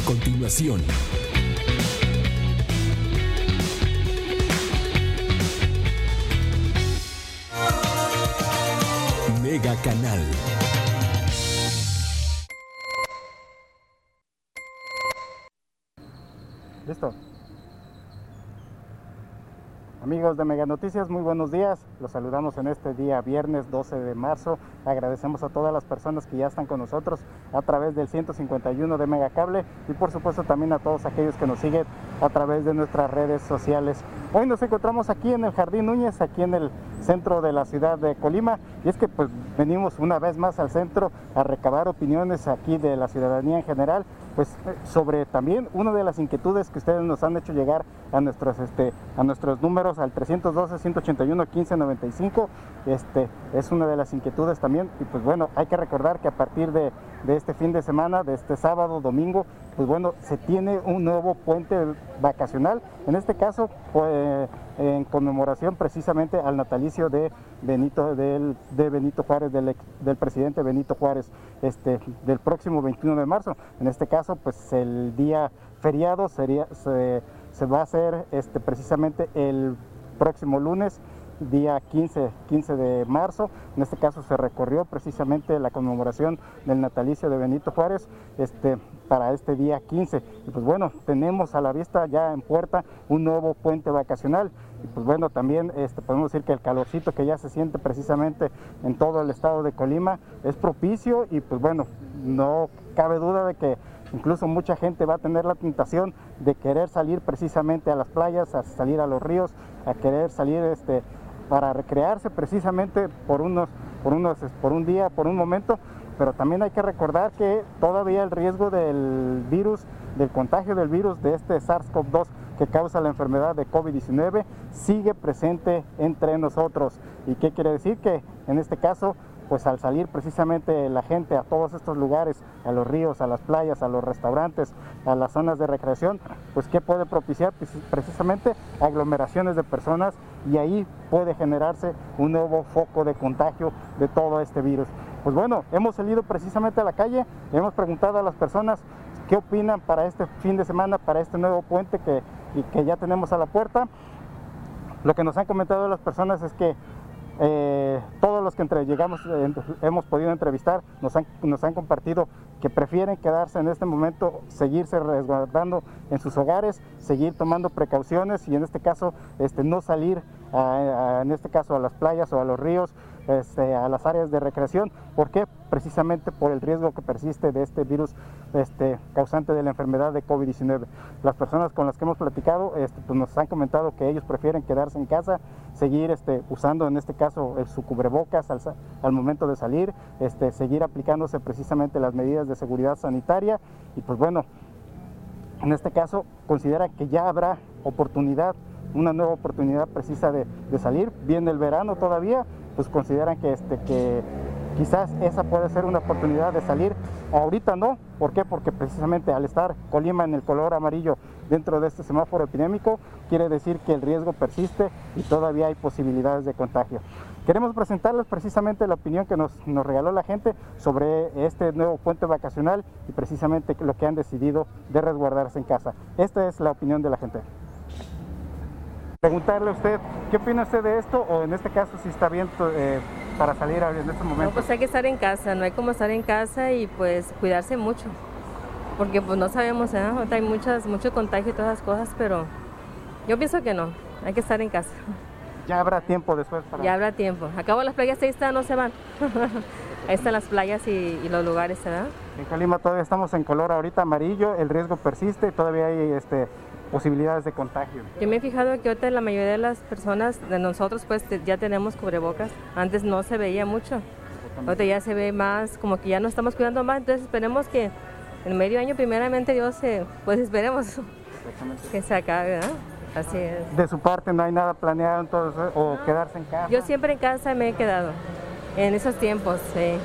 A continuación. Mega Canal. Listo. Amigos de Mega Noticias, muy buenos días. Los saludamos en este día viernes 12 de marzo. Agradecemos a todas las personas que ya están con nosotros a través del 151 de Mega Cable y por supuesto también a todos aquellos que nos siguen a través de nuestras redes sociales. Hoy nos encontramos aquí en el Jardín Núñez, aquí en el centro de la ciudad de Colima y es que pues venimos una vez más al centro a recabar opiniones aquí de la ciudadanía en general pues sobre también una de las inquietudes que ustedes nos han hecho llegar a nuestros este a nuestros números al 312 181 1595 este es una de las inquietudes también. Y pues bueno hay que recordar que a partir de, de este fin de semana de este sábado domingo pues bueno se tiene un nuevo puente vacacional en este caso pues en conmemoración precisamente al natalicio de Benito, del, de Benito Juárez, del, del, presidente Benito Juárez, este, del próximo 21 de marzo. En este caso, pues el día feriado sería, se, va a hacer este, precisamente el próximo lunes día 15, 15 de marzo. En este caso se recorrió precisamente la conmemoración del natalicio de Benito Juárez este, para este día 15. Y pues bueno, tenemos a la vista ya en puerta un nuevo puente vacacional. Y pues bueno, también este, podemos decir que el calorcito que ya se siente precisamente en todo el estado de Colima es propicio y pues bueno, no cabe duda de que incluso mucha gente va a tener la tentación de querer salir precisamente a las playas, a salir a los ríos, a querer salir este, para recrearse precisamente por unos, por unos, por un día, por un momento, pero también hay que recordar que todavía el riesgo del virus, del contagio del virus de este SARS-CoV-2 que causa la enfermedad de COVID-19 sigue presente entre nosotros. ¿Y qué quiere decir? Que en este caso pues al salir precisamente la gente a todos estos lugares, a los ríos, a las playas, a los restaurantes, a las zonas de recreación, pues ¿qué puede propiciar? Pues, precisamente aglomeraciones de personas y ahí puede generarse un nuevo foco de contagio de todo este virus. Pues bueno, hemos salido precisamente a la calle, hemos preguntado a las personas qué opinan para este fin de semana, para este nuevo puente que, y que ya tenemos a la puerta. Lo que nos han comentado las personas es que eh, todos los que entre, llegamos, eh, hemos podido entrevistar nos han, nos han compartido que prefieren quedarse en este momento, seguirse resguardando en sus hogares, seguir tomando precauciones y en este caso este, no salir, a, en este caso a las playas o a los ríos, este, a las áreas de recreación. ¿Por qué? Precisamente por el riesgo que persiste de este virus este, causante de la enfermedad de COVID-19. Las personas con las que hemos platicado este, pues nos han comentado que ellos prefieren quedarse en casa, seguir este, usando en este caso su cubrebocas al, al, momento de salir, este, seguir aplicándose precisamente las medidas de seguridad sanitaria y pues bueno, en este caso considera que ya habrá oportunidad, una nueva oportunidad precisa de, de salir. Viene el verano todavía, pues consideran que, este, que quizás esa puede ser una oportunidad de salir. Ahorita no, ¿por qué? Porque precisamente al estar Colima en el color amarillo dentro de este semáforo epidémico, quiere decir que el riesgo persiste y todavía hay posibilidades de contagio. Queremos presentarles precisamente la opinión que nos, nos regaló la gente sobre este nuevo puente vacacional y precisamente lo que han decidido de resguardarse en casa. Esta es la opinión de la gente preguntarle a usted, ¿qué opina usted de esto? O en este caso, si está bien eh, para salir en este momento. No, pues hay que estar en casa, no hay como estar en casa y pues cuidarse mucho. porque pues no sabemos, ¿eh? hay muchas, mucho contagio y todas esas cosas, pero yo pienso que no, hay que estar en casa. Ya habrá tiempo después para... Ya habrá tiempo. Acabo las playas, ahí están, no se van. ahí están las playas y, los lugares, ¿verdad? En Calima todavía estamos en color ahorita amarillo, el riesgo persiste, todavía hay este, posibilidades de contagio. Yo me he fijado que ahorita la mayoría de las personas, de nosotros, pues ya tenemos cubrebocas. Antes no se veía mucho. Ahorita ya se ve más, como que ya no estamos cuidando más. Entonces esperemos que en medio año, primeramente, Dios, se, pues esperemos que se acabe, ¿verdad? Así es. De su parte no hay nada planeado entonces, o quedarse en casa. Yo siempre en casa me he quedado, en esos tiempos, sí.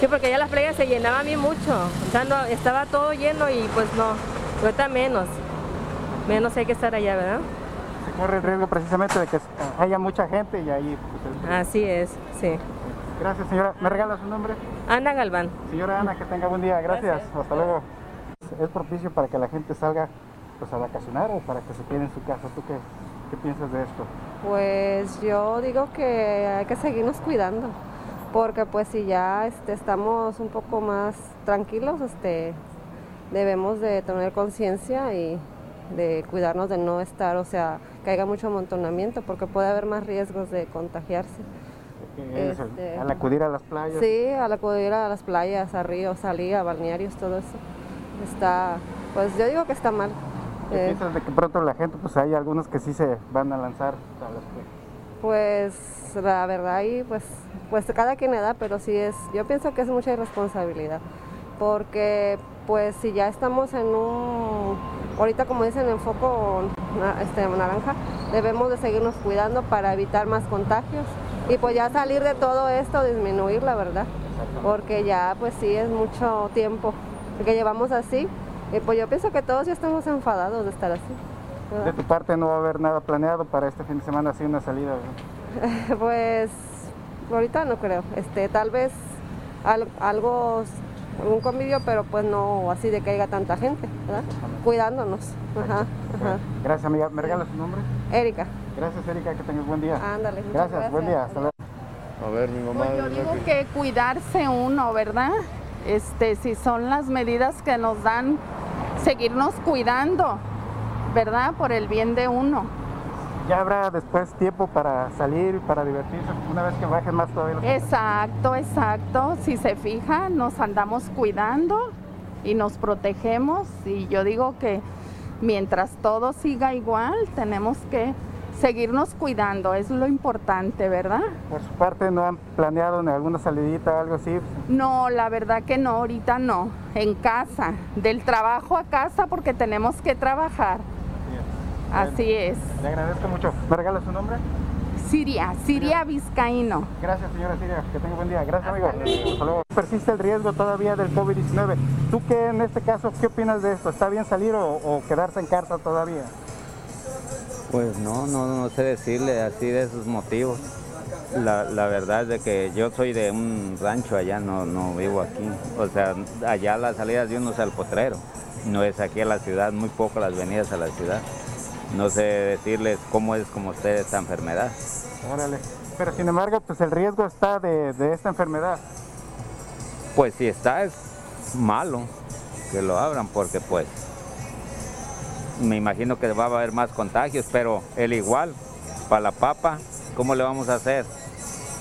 Sí, porque ya las playas se llenaban a mí mucho. O sea, estaba todo lleno y pues no, ahorita menos menos hay que estar allá, ¿verdad? Se corre el riesgo precisamente de que haya mucha gente y ahí... Pues, Así es, sí. Gracias, señora. ¿Me regala su nombre? Ana Galván. Señora Ana, que tenga buen día. Gracias. Hasta luego. ¿Es propicio para que la gente salga pues, a vacacionar o para que se quede en su casa? ¿Tú qué, qué piensas de esto? Pues yo digo que hay que seguirnos cuidando, porque pues si ya este, estamos un poco más tranquilos, este, debemos de tener conciencia y de cuidarnos de no estar, o sea, que haya mucho amontonamiento, porque puede haber más riesgos de contagiarse. Este, al acudir a las playas. Sí, al acudir a las playas, a ríos, a balnearios, todo eso. Está, pues yo digo que está mal. ¿Qué eh, piensas de que pronto la gente, pues hay algunos que sí se van a lanzar a las Pues la verdad ahí, pues, pues cada quien le da, pero sí es, yo pienso que es mucha irresponsabilidad, porque pues si ya estamos en un ahorita como dicen en foco este, naranja, debemos de seguirnos cuidando para evitar más contagios y pues ya salir de todo esto, disminuir la verdad, porque ya pues sí es mucho tiempo que llevamos así y pues yo pienso que todos ya estamos enfadados de estar así. De tu parte no va a haber nada planeado para este fin de semana, así una salida. pues ahorita no creo, este, tal vez algo un convivio, pero pues no así de que haya tanta gente, ¿verdad? Cuidándonos. Gracias, amiga. ¿Me regalas su nombre? Erika. Gracias, Erika, que tengas buen día. Ándale. Gracias, buen día. Hasta luego. A ver, mi mamá. Pues yo digo que cuidarse uno, ¿verdad? Este, si son las medidas que nos dan, seguirnos cuidando, ¿verdad? Por el bien de uno ya habrá después tiempo para salir, para divertirse, una vez que bajen más todavía. Exacto, exacto. Si se fija, nos andamos cuidando y nos protegemos y yo digo que mientras todo siga igual, tenemos que seguirnos cuidando, es lo importante, ¿verdad? Por su parte, ¿no han planeado en alguna salidita o algo así? No, la verdad que no, ahorita no, en casa, del trabajo a casa porque tenemos que trabajar. Así es. Le agradezco mucho. ¿Me regala su nombre? Siria, Siria Vizcaíno. Gracias, señora Siria. Que tenga buen día. Gracias, amigo. Hasta luego. Persiste el riesgo todavía del COVID-19. ¿Tú qué en este caso, qué opinas de esto? ¿Está bien salir o, quedarse en casa todavía? Pues no, no, no sé decirle así de esos motivos. La, verdad es de que yo soy de un rancho allá, no, no vivo aquí. O sea, allá las salidas de uno es al potrero. No es aquí a la ciudad, muy poco las venidas a la ciudad no sé decirles cómo es como usted esta enfermedad. Órale. Pero sin embargo, pues el riesgo está de, esta enfermedad. Pues si está es malo que lo abran porque pues me imagino que va a haber más contagios, pero el igual, para la papa, ¿cómo le vamos a hacer?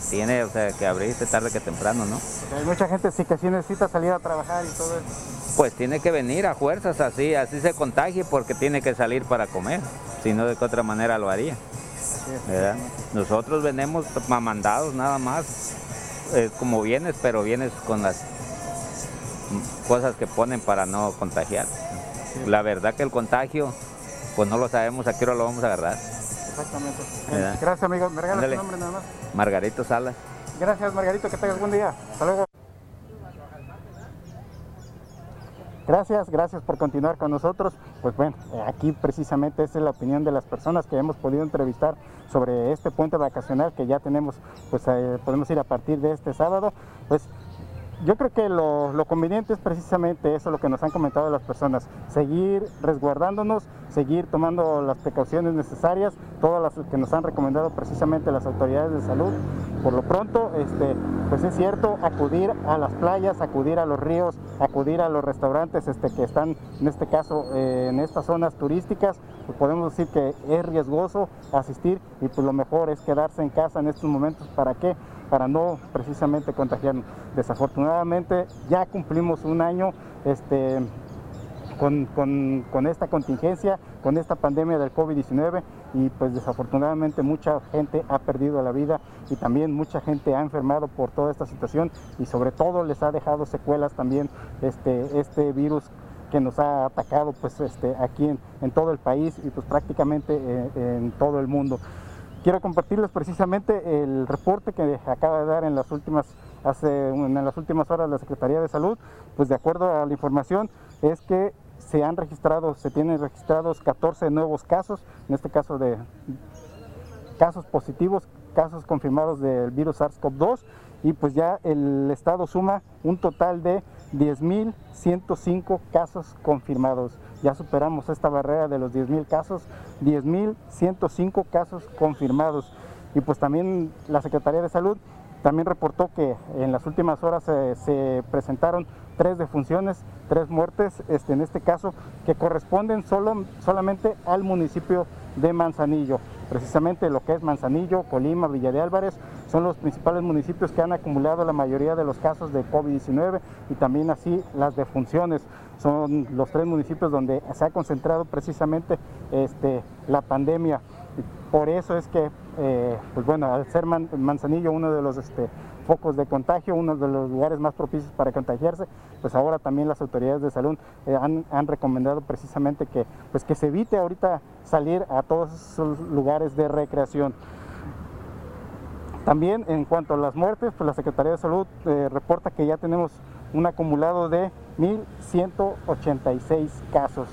Tiene o sea, que abrirse tarde que temprano, ¿no? Hay mucha gente sí que sí necesita salir a trabajar y todo eso pues tiene que venir a fuerzas así, así se contagie porque tiene que salir para comer, si no de qué otra manera lo haría. Nosotros venimos mandados nada más, como vienes, pero vienes con las cosas que ponen para no contagiar. La verdad que el contagio, pues no lo sabemos a qué hora lo vamos a agarrar. Exactamente. Gracias, amigo. ¿Me regalas tu nombre nada más? Margarito Salas. Gracias, Margarito. Que tengas buen día. Hasta luego. Gracias, gracias por continuar con nosotros. Pues bueno, aquí precisamente es la opinión de las personas que hemos podido entrevistar sobre este puente vacacional que ya tenemos, pues eh, podemos ir a partir de este sábado. Pues yo creo que lo, lo, conveniente es precisamente eso, lo que nos han comentado las personas, seguir resguardándonos, seguir tomando las precauciones necesarias, todas las que nos han recomendado precisamente las autoridades de salud. Por lo pronto, este, pues es cierto, acudir a las playas, acudir a los ríos, acudir a los restaurantes este, que están, en este caso, eh, en estas zonas turísticas, pues podemos decir que es riesgoso asistir y pues lo mejor es quedarse en casa en estos momentos. ¿Para qué? Para no precisamente contagiarnos. Desafortunadamente ya cumplimos un año este, con, con, esta contingencia, con esta pandemia del COVID-19 y pues desafortunadamente mucha gente ha perdido la vida y también mucha gente ha enfermado por toda esta situación y sobre todo les ha dejado secuelas también este, este virus que nos ha atacado pues este, aquí en, en todo el país y pues prácticamente en, eh, en todo el mundo. Quiero compartirles precisamente el reporte que acaba de dar en las últimas hace en las últimas horas la Secretaría de Salud, pues de acuerdo a la información es que se han registrado, se tienen registrados 14 nuevos casos, en este caso de casos positivos, casos confirmados del virus SARS-CoV-2 y pues ya el estado suma un total de 10.105 casos confirmados. Ya superamos esta barrera de los 10.000 casos, 10.105 casos confirmados. Y pues también la Secretaría de Salud también reportó que en las últimas horas se presentaron tres defunciones, tres muertes, este, en este caso, que corresponden solo, solamente al municipio de Manzanillo. Precisamente lo que es Manzanillo, Colima, Villa de Álvarez, son los principales municipios que han acumulado la mayoría de los casos de COVID-19 y también así las defunciones. Son los tres municipios donde se ha concentrado precisamente este, la pandemia. Por eso es que, eh, pues bueno, al ser Manzanillo uno de los este, focos de contagio, uno de los lugares más propicios para contagiarse, pues ahora también las autoridades de salud eh, han, recomendado precisamente que, pues que se evite ahorita salir a todos esos lugares de recreación. También en cuanto a las muertes, pues la Secretaría de Salud eh, reporta que ya tenemos un acumulado de 1.186 casos.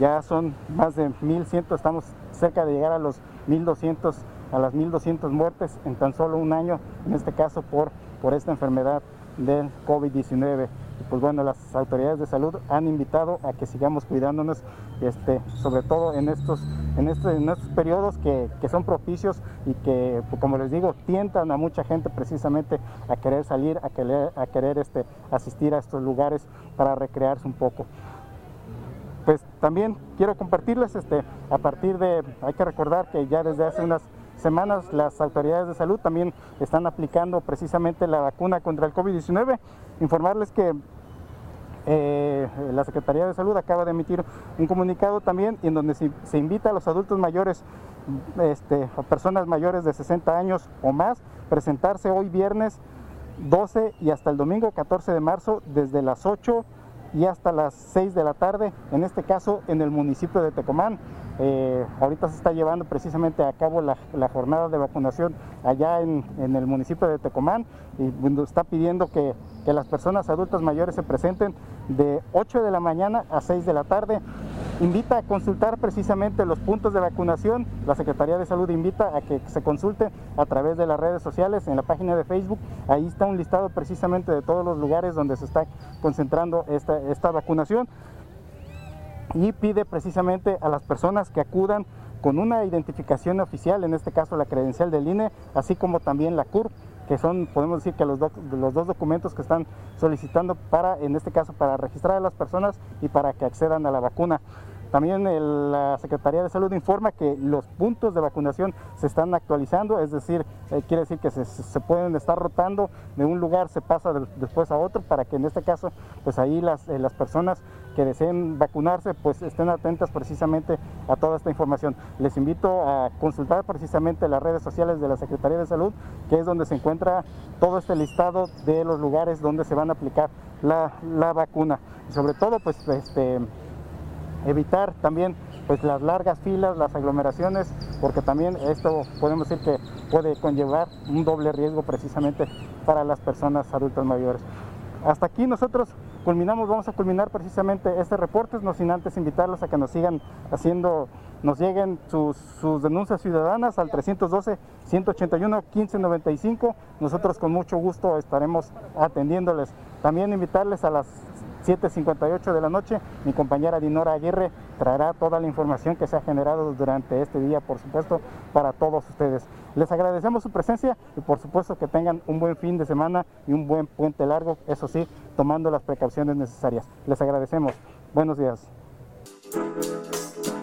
Ya son más de 1.100, estamos cerca de llegar a los 1.200 a las 1.200 muertes en tan solo un año, en este caso por, por esta enfermedad del COVID-19. Pues bueno, las autoridades de salud han invitado a que sigamos cuidándonos, este, sobre todo en estos, en en estos periodos que, que, son propicios y que, pues como les digo, tientan a mucha gente precisamente a querer salir, a querer, a querer este, asistir a estos lugares para recrearse un poco pues también quiero compartirles este a partir de hay que recordar que ya desde hace unas semanas las autoridades de salud también están aplicando precisamente la vacuna contra el COVID-19. Informarles que eh, la Secretaría de Salud acaba de emitir un comunicado también en donde se, invita a los adultos mayores este, o personas mayores de 60 años o más presentarse hoy viernes 12 y hasta el domingo 14 de marzo desde las 8 y hasta las 6 de la tarde, en este caso en el municipio de Tecomán. Eh, ahorita se está llevando precisamente a cabo la, jornada de vacunación allá en, el municipio de Tecomán y está pidiendo que, las personas adultas mayores se presenten de 8 de la mañana a 6 de la tarde. Invita a consultar precisamente los puntos de vacunación. La Secretaría de Salud invita a que se consulte a través de las redes sociales, en la página de Facebook. Ahí está un listado precisamente de todos los lugares donde se está concentrando esta vacunación y pide precisamente a las personas que acudan con una identificación oficial, en este caso la credencial del INE, así como también la CURP, que son, podemos decir que los, dos documentos que están solicitando para, en este caso, para registrar a las personas y para que accedan a la vacuna. También la Secretaría de Salud informa que los puntos de vacunación se están actualizando, es decir, eh, quiere decir que se, pueden estar rotando de un lugar, se pasa después a otro, para que en este caso, pues ahí las, eh, las personas que deseen vacunarse, pues estén atentas precisamente a toda esta información. Les invito a consultar precisamente las redes sociales de la Secretaría de Salud, que es donde se encuentra todo este listado de los lugares donde se van a aplicar la, la vacuna. Sobre todo, pues este evitar también pues las largas filas, las aglomeraciones, porque también esto podemos decir que puede conllevar un doble riesgo precisamente para las personas adultas mayores. Hasta aquí nosotros culminamos, vamos a culminar precisamente este reporte, no sin antes invitarlos a que nos sigan haciendo, nos lleguen sus, sus denuncias ciudadanas al 312-181-1595. Nosotros con mucho gusto estaremos atendiéndoles. También invitarles a las 7.58 de la noche, mi compañera Dinora Aguirre traerá toda la información que se ha generado durante este día, por supuesto, para todos ustedes. Les agradecemos su presencia y por supuesto que tengan un buen fin de semana y un buen puente largo, eso sí, tomando las precauciones necesarias. Les agradecemos. Buenos días.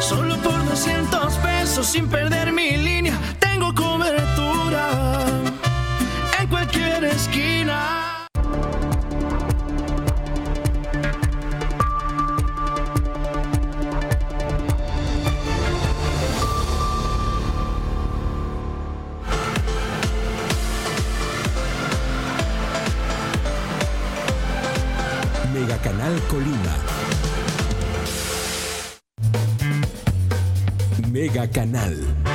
Solo por 200 pesos sin perder mi línea, Canal.